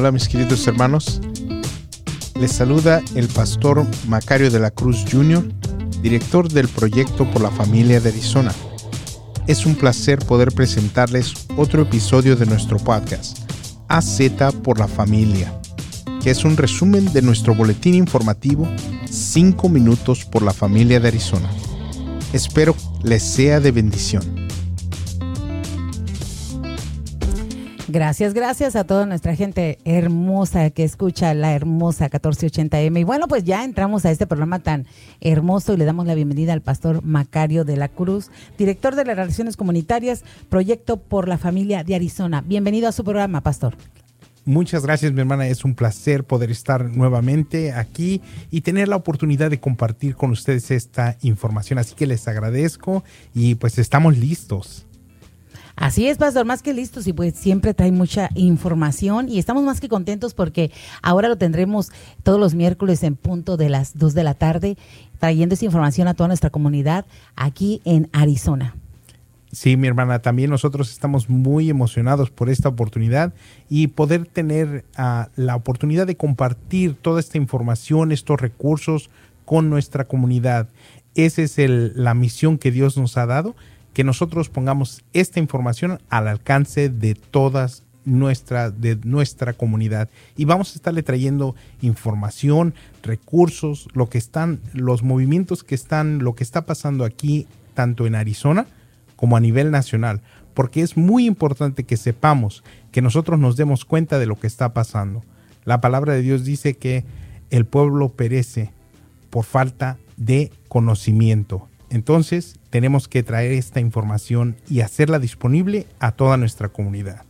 Hola mis queridos hermanos. Les saluda el pastor Macario de la Cruz Jr., director del proyecto por la familia de Arizona. Es un placer poder presentarles otro episodio de nuestro podcast, AZ por la familia, que es un resumen de nuestro boletín informativo 5 minutos por la familia de Arizona. Espero les sea de bendición. Gracias, gracias a toda nuestra gente hermosa que escucha la hermosa 1480M. Y bueno, pues ya entramos a este programa tan hermoso y le damos la bienvenida al pastor Macario de la Cruz, director de las Relaciones Comunitarias, Proyecto por la Familia de Arizona. Bienvenido a su programa, pastor. Muchas gracias, mi hermana. Es un placer poder estar nuevamente aquí y tener la oportunidad de compartir con ustedes esta información. Así que les agradezco y pues estamos listos. Así es, Pastor, más que listos y pues siempre trae mucha información y estamos más que contentos porque ahora lo tendremos todos los miércoles en punto de las 2 de la tarde, trayendo esa información a toda nuestra comunidad aquí en Arizona. Sí, mi hermana, también nosotros estamos muy emocionados por esta oportunidad y poder tener uh, la oportunidad de compartir toda esta información, estos recursos con nuestra comunidad. Esa es el, la misión que Dios nos ha dado que nosotros pongamos esta información al alcance de todas nuestra, de nuestra comunidad. Y vamos a estarle trayendo información, recursos, lo que están, los movimientos que están, lo que está pasando aquí, tanto en Arizona como a nivel nacional. Porque es muy importante que sepamos, que nosotros nos demos cuenta de lo que está pasando. La palabra de Dios dice que el pueblo perece por falta de conocimiento. Entonces, tenemos que traer esta información y hacerla disponible a toda nuestra comunidad.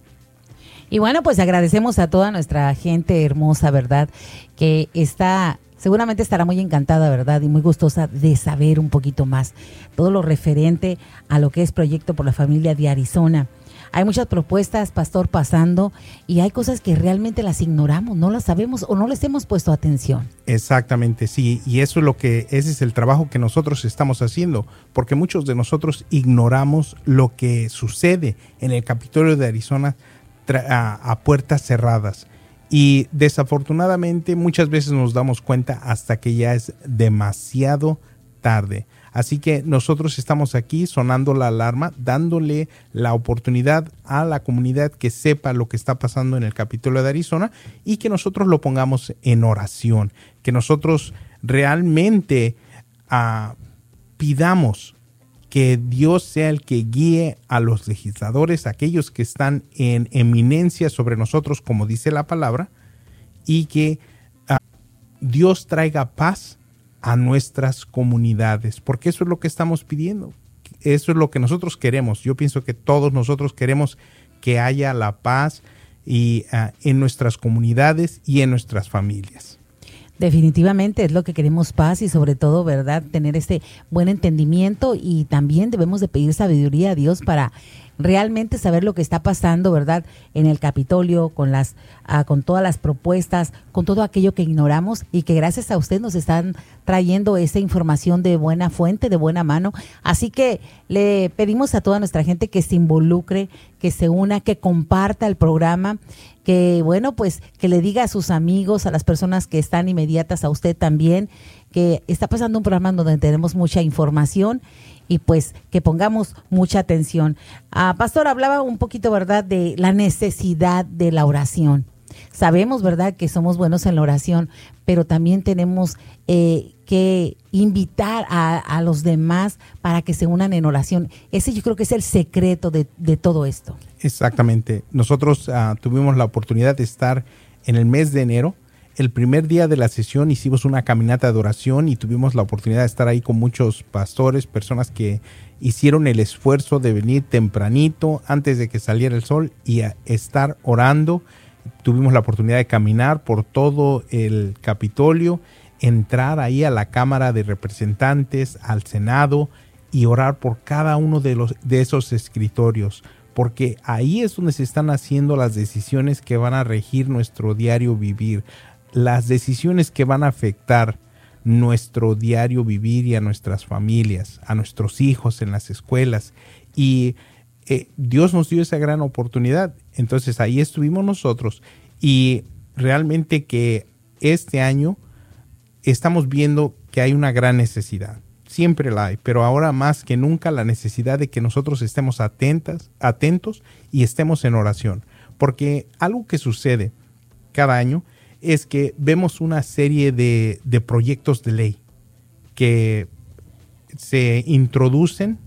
Y bueno, pues agradecemos a toda nuestra gente hermosa, ¿verdad? Que está, seguramente estará muy encantada, ¿verdad? Y muy gustosa de saber un poquito más todo lo referente a lo que es Proyecto por la Familia de Arizona. Hay muchas propuestas, pastor, pasando y hay cosas que realmente las ignoramos, no las sabemos o no les hemos puesto atención. Exactamente, sí, y eso es lo que ese es el trabajo que nosotros estamos haciendo, porque muchos de nosotros ignoramos lo que sucede en el Capitolio de Arizona a, a puertas cerradas. Y desafortunadamente muchas veces nos damos cuenta hasta que ya es demasiado tarde. Así que nosotros estamos aquí sonando la alarma, dándole la oportunidad a la comunidad que sepa lo que está pasando en el capítulo de Arizona y que nosotros lo pongamos en oración, que nosotros realmente uh, pidamos que Dios sea el que guíe a los legisladores, aquellos que están en eminencia sobre nosotros, como dice la palabra, y que uh, Dios traiga paz a nuestras comunidades, porque eso es lo que estamos pidiendo. Eso es lo que nosotros queremos. Yo pienso que todos nosotros queremos que haya la paz y, uh, en nuestras comunidades y en nuestras familias. Definitivamente es lo que queremos paz y sobre todo, ¿verdad? Tener este buen entendimiento y también debemos de pedir sabiduría a Dios para realmente saber lo que está pasando, ¿verdad? En el Capitolio, con las, uh, con todas las propuestas, con todo aquello que ignoramos y que gracias a usted nos están trayendo esa información de buena fuente, de buena mano. Así que le pedimos a toda nuestra gente que se involucre, que se una, que comparta el programa, que bueno, pues que le diga a sus amigos, a las personas que están inmediatas a usted también, que está pasando un programa donde tenemos mucha información y pues que pongamos mucha atención. Ah, Pastor, hablaba un poquito, ¿verdad?, de la necesidad de la oración. Sabemos, ¿verdad?, que somos buenos en la oración, pero también tenemos eh, que invitar a, los demás para que se unan en oración. Ese yo creo que es el secreto de, de todo esto. Exactamente. Nosotros uh, tuvimos la oportunidad de estar en el mes de enero el primer día de la sesión hicimos una caminata de oración y tuvimos la oportunidad de estar ahí con muchos pastores, personas que hicieron el esfuerzo de venir tempranito antes de que saliera el sol y estar orando. Tuvimos la oportunidad de caminar por todo el Capitolio, entrar ahí a la Cámara de Representantes, al Senado y orar por cada uno de, los, de esos escritorios porque ahí es donde se están haciendo las decisiones que van a regir nuestro diario vivir las decisiones que van a afectar nuestro diario vivir y a nuestras familias, a nuestros hijos en las escuelas. Y eh, Dios nos dio esa gran oportunidad. Entonces ahí estuvimos nosotros y realmente que este año estamos viendo que hay una gran necesidad. Siempre la hay, pero ahora más que nunca la necesidad de que nosotros estemos atentas, atentos y estemos en oración. Porque algo que sucede cada año es que vemos una serie de, de proyectos de ley que se introducen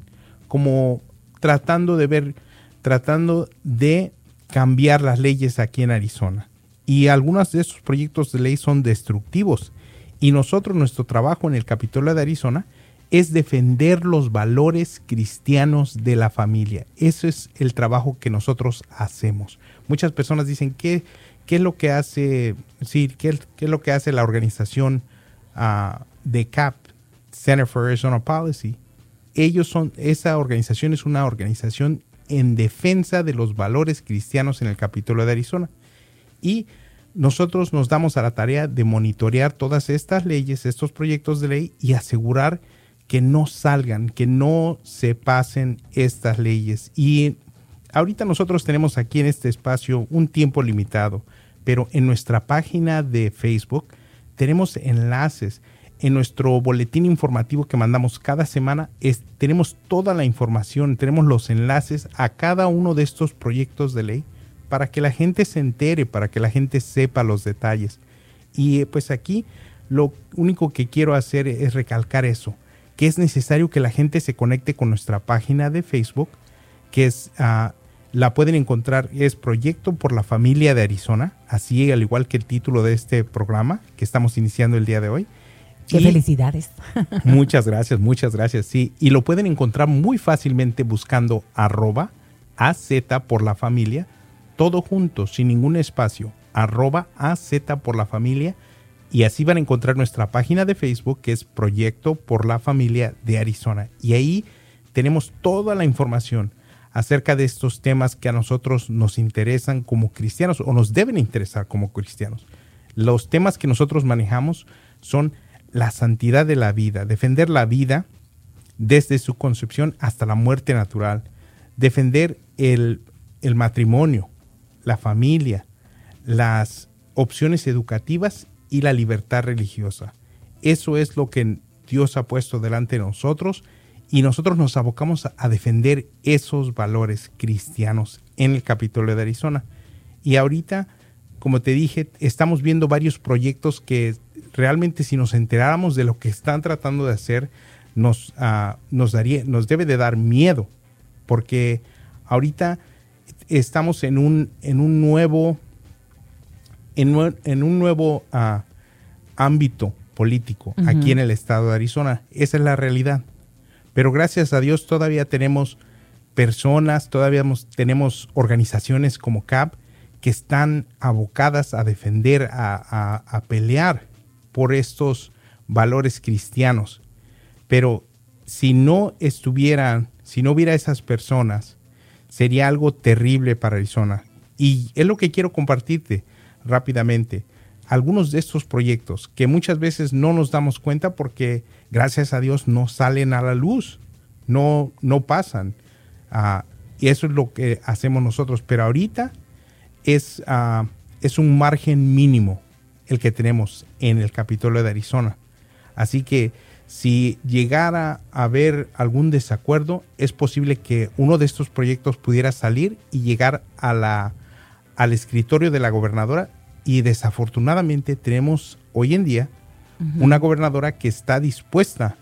como tratando de ver, tratando de cambiar las leyes aquí en Arizona. Y algunos de estos proyectos de ley son destructivos. Y nosotros, nuestro trabajo en el Capitolio de Arizona es defender los valores cristianos de la familia. Eso es el trabajo que nosotros hacemos. Muchas personas dicen, ¿qué, qué es lo que hace, sí, qué, qué es lo que hace la organización uh, de CAP, Center for Arizona Policy? Ellos son, esa organización es una organización en defensa de los valores cristianos en el Capitolio de Arizona. Y nosotros nos damos a la tarea de monitorear todas estas leyes, estos proyectos de ley y asegurar que no salgan, que no se pasen estas leyes. Y ahorita nosotros tenemos aquí en este espacio un tiempo limitado, pero en nuestra página de Facebook tenemos enlaces. En nuestro boletín informativo que mandamos cada semana tenemos toda la información, tenemos los enlaces a cada uno de estos proyectos de ley para que la gente se entere, para que la gente sepa los detalles. Y pues aquí lo único que quiero hacer es recalcar eso que es necesario que la gente se conecte con nuestra página de Facebook, que es, ah, la pueden encontrar, es Proyecto por la Familia de Arizona, así al igual que el título de este programa que estamos iniciando el día de hoy. Qué felicidades. Muchas gracias, muchas gracias. Sí, y lo pueden encontrar muy fácilmente buscando arroba AZ por la familia, todo junto, sin ningún espacio, arroba AZ por la familia y así van a encontrar nuestra página de Facebook que es Proyecto por la Familia de Arizona. Y ahí tenemos toda la información acerca de estos temas que a nosotros nos interesan como cristianos o nos deben interesar como cristianos. Los temas que nosotros manejamos son la santidad de la vida, defender la vida desde su concepción hasta la muerte natural, defender el, el matrimonio, la familia, las opciones educativas y la libertad religiosa. Eso es lo que Dios ha puesto delante de nosotros y nosotros nos abocamos a defender esos valores cristianos en el Capitolio de Arizona. Y ahorita, como te dije, estamos viendo varios proyectos que realmente si nos enteráramos de lo que están tratando de hacer, nos, ah, nos, daría, nos debe de dar miedo, porque ahorita estamos en un, en un nuevo en, un nuevo ah, ámbito político aquí en el estado de Arizona. Esa es la realidad. Pero gracias a Dios todavía tenemos personas, todavía tenemos organizaciones como CAP que están abocadas a defender, a, a pelear por estos valores cristianos. Pero si no estuvieran, si no hubiera esas personas, sería algo terrible para Arizona. Y es lo que quiero compartirte rápidamente algunos de estos proyectos que muchas veces no nos damos cuenta porque gracias a Dios no salen a la luz, no, no pasan. Ah, y eso es lo que hacemos nosotros. Pero ahorita es, ah, es un margen mínimo el que tenemos en el Capitolio de Arizona. Así que si llegara a haber algún desacuerdo, es posible que uno de estos proyectos pudiera salir y llegar a la, al escritorio de la gobernadora y desafortunadamente tenemos hoy en día una gobernadora que está dispuesta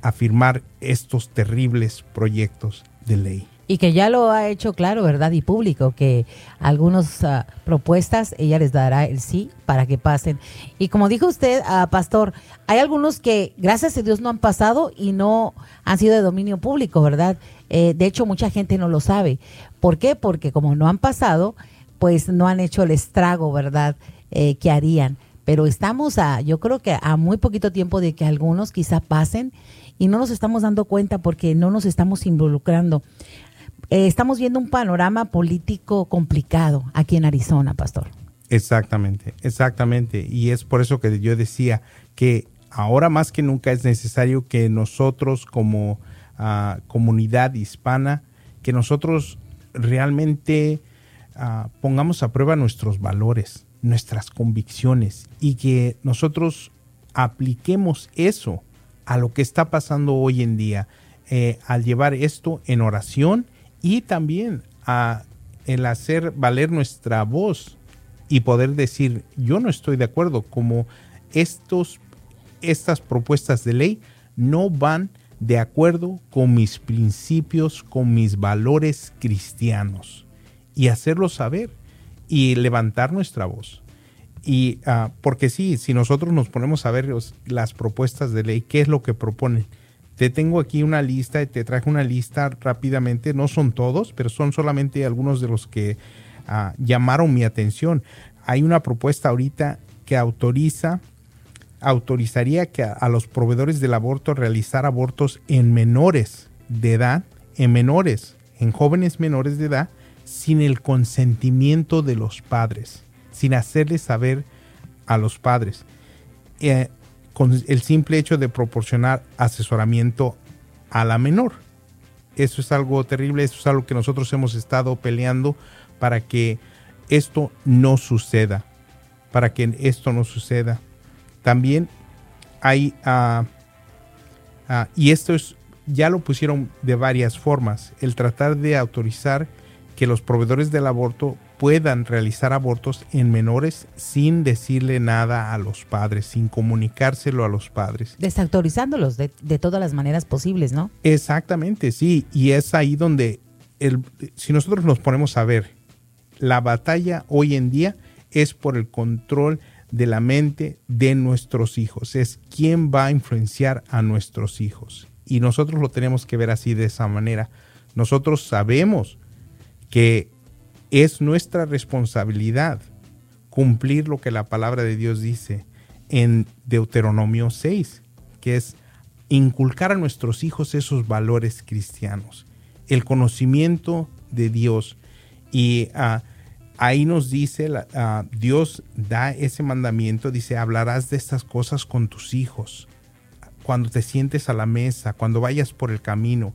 a firmar estos terribles proyectos de ley. Y que ya lo ha hecho claro, ¿verdad? Y público, que algunas ah, propuestas ella les dará el sí para que pasen. Y como dijo usted, uh, Pastor, hay algunos que gracias a Dios no han pasado y no han sido de dominio público, ¿verdad? Eh, de hecho, mucha gente no lo sabe. ¿Por qué? Porque como no han pasado, pues no han hecho el estrago, ¿verdad? Eh, que harían. Pero estamos a, yo creo que a muy poquito tiempo de que algunos quizá pasen y no nos estamos dando cuenta porque no nos estamos involucrando. Eh, estamos viendo un panorama político complicado aquí en Arizona, Pastor. Exactamente, exactamente. Y es por eso que yo decía que ahora más que nunca es necesario que nosotros como ah, comunidad hispana, que nosotros realmente pongamos a prueba nuestros valores, nuestras convicciones y que nosotros apliquemos eso a lo que está pasando hoy en día, eh, al llevar esto en oración y también a el hacer valer nuestra voz y poder decir, yo no estoy de acuerdo, como estos, estas propuestas de ley no van de acuerdo con mis principios, con mis valores cristianos. Y hacerlo saber y levantar nuestra voz. Y ah, porque sí, si nosotros nos ponemos a ver las propuestas de ley, ¿qué es lo que proponen? Te tengo aquí una lista, te traje una lista rápidamente, no son todos, pero son solamente algunos de los que ah, llamaron mi atención. Hay una propuesta ahorita que autoriza, autorizaría que a, a los proveedores del aborto realizar abortos en menores de edad, en menores, en jóvenes menores de edad, sin el consentimiento de los padres, sin hacerles saber a los padres, eh, con el simple hecho de proporcionar asesoramiento a la menor. Eso es algo terrible, eso es algo que nosotros hemos estado peleando para que esto no suceda, para que esto no suceda. También hay, uh, uh, y esto es, ya lo pusieron de varias formas, el tratar de autorizar que los proveedores del aborto puedan realizar abortos en menores sin decirle nada a los padres, sin comunicárselo a los padres. Desautorizándolos de, de todas las maneras posibles, ¿no? Exactamente, sí. Y es ahí donde, el, si nosotros nos ponemos a ver, la batalla hoy en día es por el control de la mente de nuestros hijos. Es quién va a influenciar a nuestros hijos. Y nosotros lo tenemos que ver así de esa manera. Nosotros sabemos que es nuestra responsabilidad cumplir lo que la palabra de Dios dice en Deuteronomio 6, que es inculcar a nuestros hijos esos valores cristianos, el conocimiento de Dios. Y uh, ahí nos dice, uh, Dios da ese mandamiento, dice, hablarás de estas cosas con tus hijos, cuando te sientes a la mesa, cuando vayas por el camino,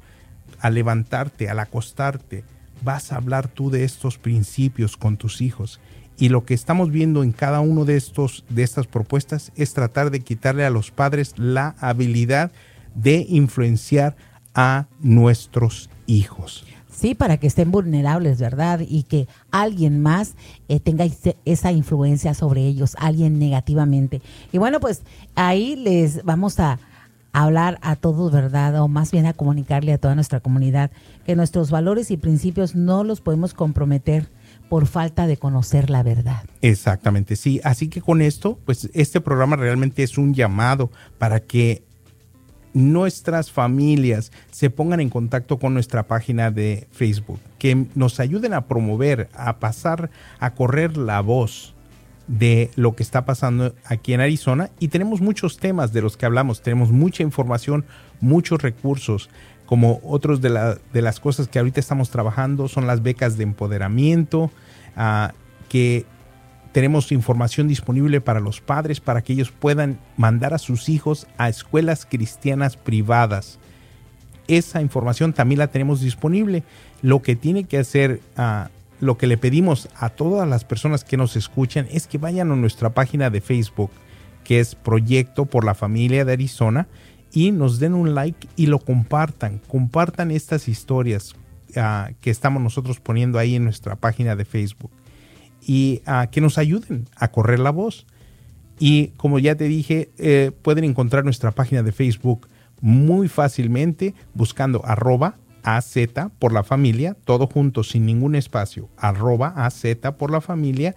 al levantarte, al acostarte, vas a hablar tú de estos principios con tus hijos. Y lo que estamos viendo en cada uno de estos de estas propuestas es tratar de quitarle a los padres la habilidad de influenciar a nuestros hijos. Sí, para que estén vulnerables, ¿verdad? Y que alguien más eh, tenga esa influencia sobre ellos, alguien negativamente. Y bueno, pues ahí les vamos a, hablar a todos, ¿verdad? O más bien a comunicarle a toda nuestra comunidad que nuestros valores y principios no los podemos comprometer por falta de conocer la verdad. Exactamente, sí. Así que con esto, pues este programa realmente es un llamado para que nuestras familias se pongan en contacto con nuestra página de Facebook, que nos ayuden a promover, a pasar, a correr la voz de lo que está pasando aquí en Arizona y tenemos muchos temas de los que hablamos, tenemos mucha información, muchos recursos, como otros de, de las cosas que ahorita estamos trabajando son las becas de empoderamiento, uh, que tenemos información disponible para los padres para que ellos puedan mandar a sus hijos a escuelas cristianas privadas. Esa información también la tenemos disponible. Lo que tiene que hacer uh, lo que le pedimos a todas las personas que nos escuchan es que vayan a nuestra página de Facebook, que es Proyecto por la Familia de Arizona, y nos den un like y lo compartan. Compartan estas historias uh, que estamos nosotros poniendo ahí en nuestra página de Facebook y uh, que nos ayuden a correr la voz. Y como ya te dije, eh, pueden encontrar nuestra página de Facebook muy fácilmente buscando arroba AZ por la familia, todo junto sin ningún espacio, arroba AZ por la familia,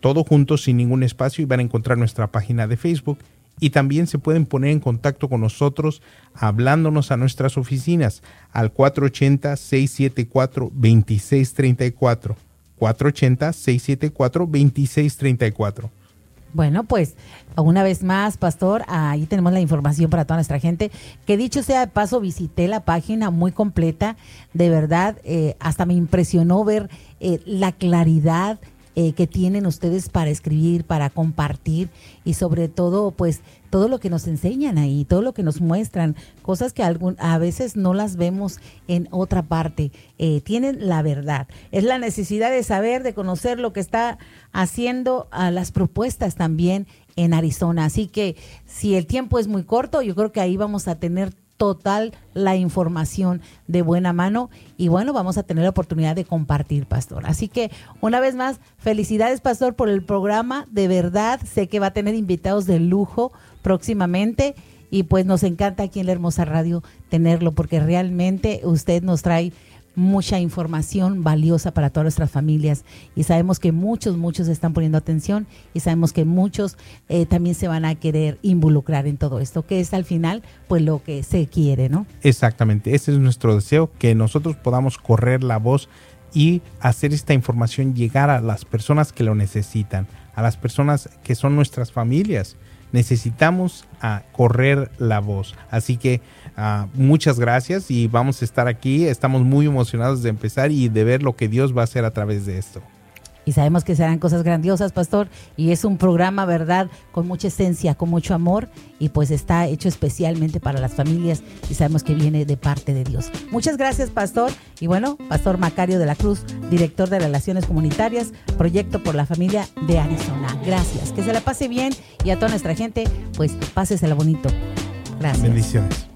todo junto sin ningún espacio y van a encontrar nuestra página de Facebook. Y también se pueden poner en contacto con nosotros hablándonos a nuestras oficinas al 480-674-2634. 480-674-2634. Bueno, pues una vez más, Pastor, ahí tenemos la información para toda nuestra gente. Que dicho sea de paso, visité la página muy completa. De verdad, eh, hasta me impresionó ver eh, la claridad eh, que tienen ustedes para escribir, para compartir y sobre todo, pues, todo lo que nos enseñan ahí, todo lo que nos muestran, cosas que algún, a veces no las vemos en otra parte. Eh, tienen la verdad. Es la necesidad de saber, de conocer lo que está haciendo a las propuestas también en Arizona. Así que si el tiempo es muy corto, yo creo que ahí vamos a tener total la información de buena mano y bueno, vamos a tener la oportunidad de compartir, pastor. Así que una vez más, felicidades, pastor, por el programa. De verdad, sé que va a tener invitados de lujo próximamente y pues nos encanta aquí en la Hermosa Radio tenerlo porque realmente usted nos trae mucha información valiosa para todas nuestras familias y sabemos que muchos, muchos están poniendo atención y sabemos que muchos eh, también se van a querer involucrar en todo esto, que es al final pues lo que se quiere, ¿no? Exactamente, ese es nuestro deseo, que nosotros podamos correr la voz y hacer esta información llegar a las personas que lo necesitan, a las personas que son nuestras familias. Necesitamos a correr la voz. Así que Ah, muchas gracias y vamos a estar aquí. Estamos muy emocionados de empezar y de ver lo que Dios va a hacer a través de esto. Y sabemos que serán cosas grandiosas, pastor. Y es un programa, ¿verdad? Con mucha esencia, con mucho amor. Y pues está hecho especialmente para las familias. Y sabemos que viene de parte de Dios. Muchas gracias, pastor. Y bueno, pastor Macario de la Cruz, director de Relaciones Comunitarias, Proyecto por la Familia de Arizona. Gracias. Que se la pase bien. Y a toda nuestra gente, pues pásesela bonito. Gracias. Bendiciones.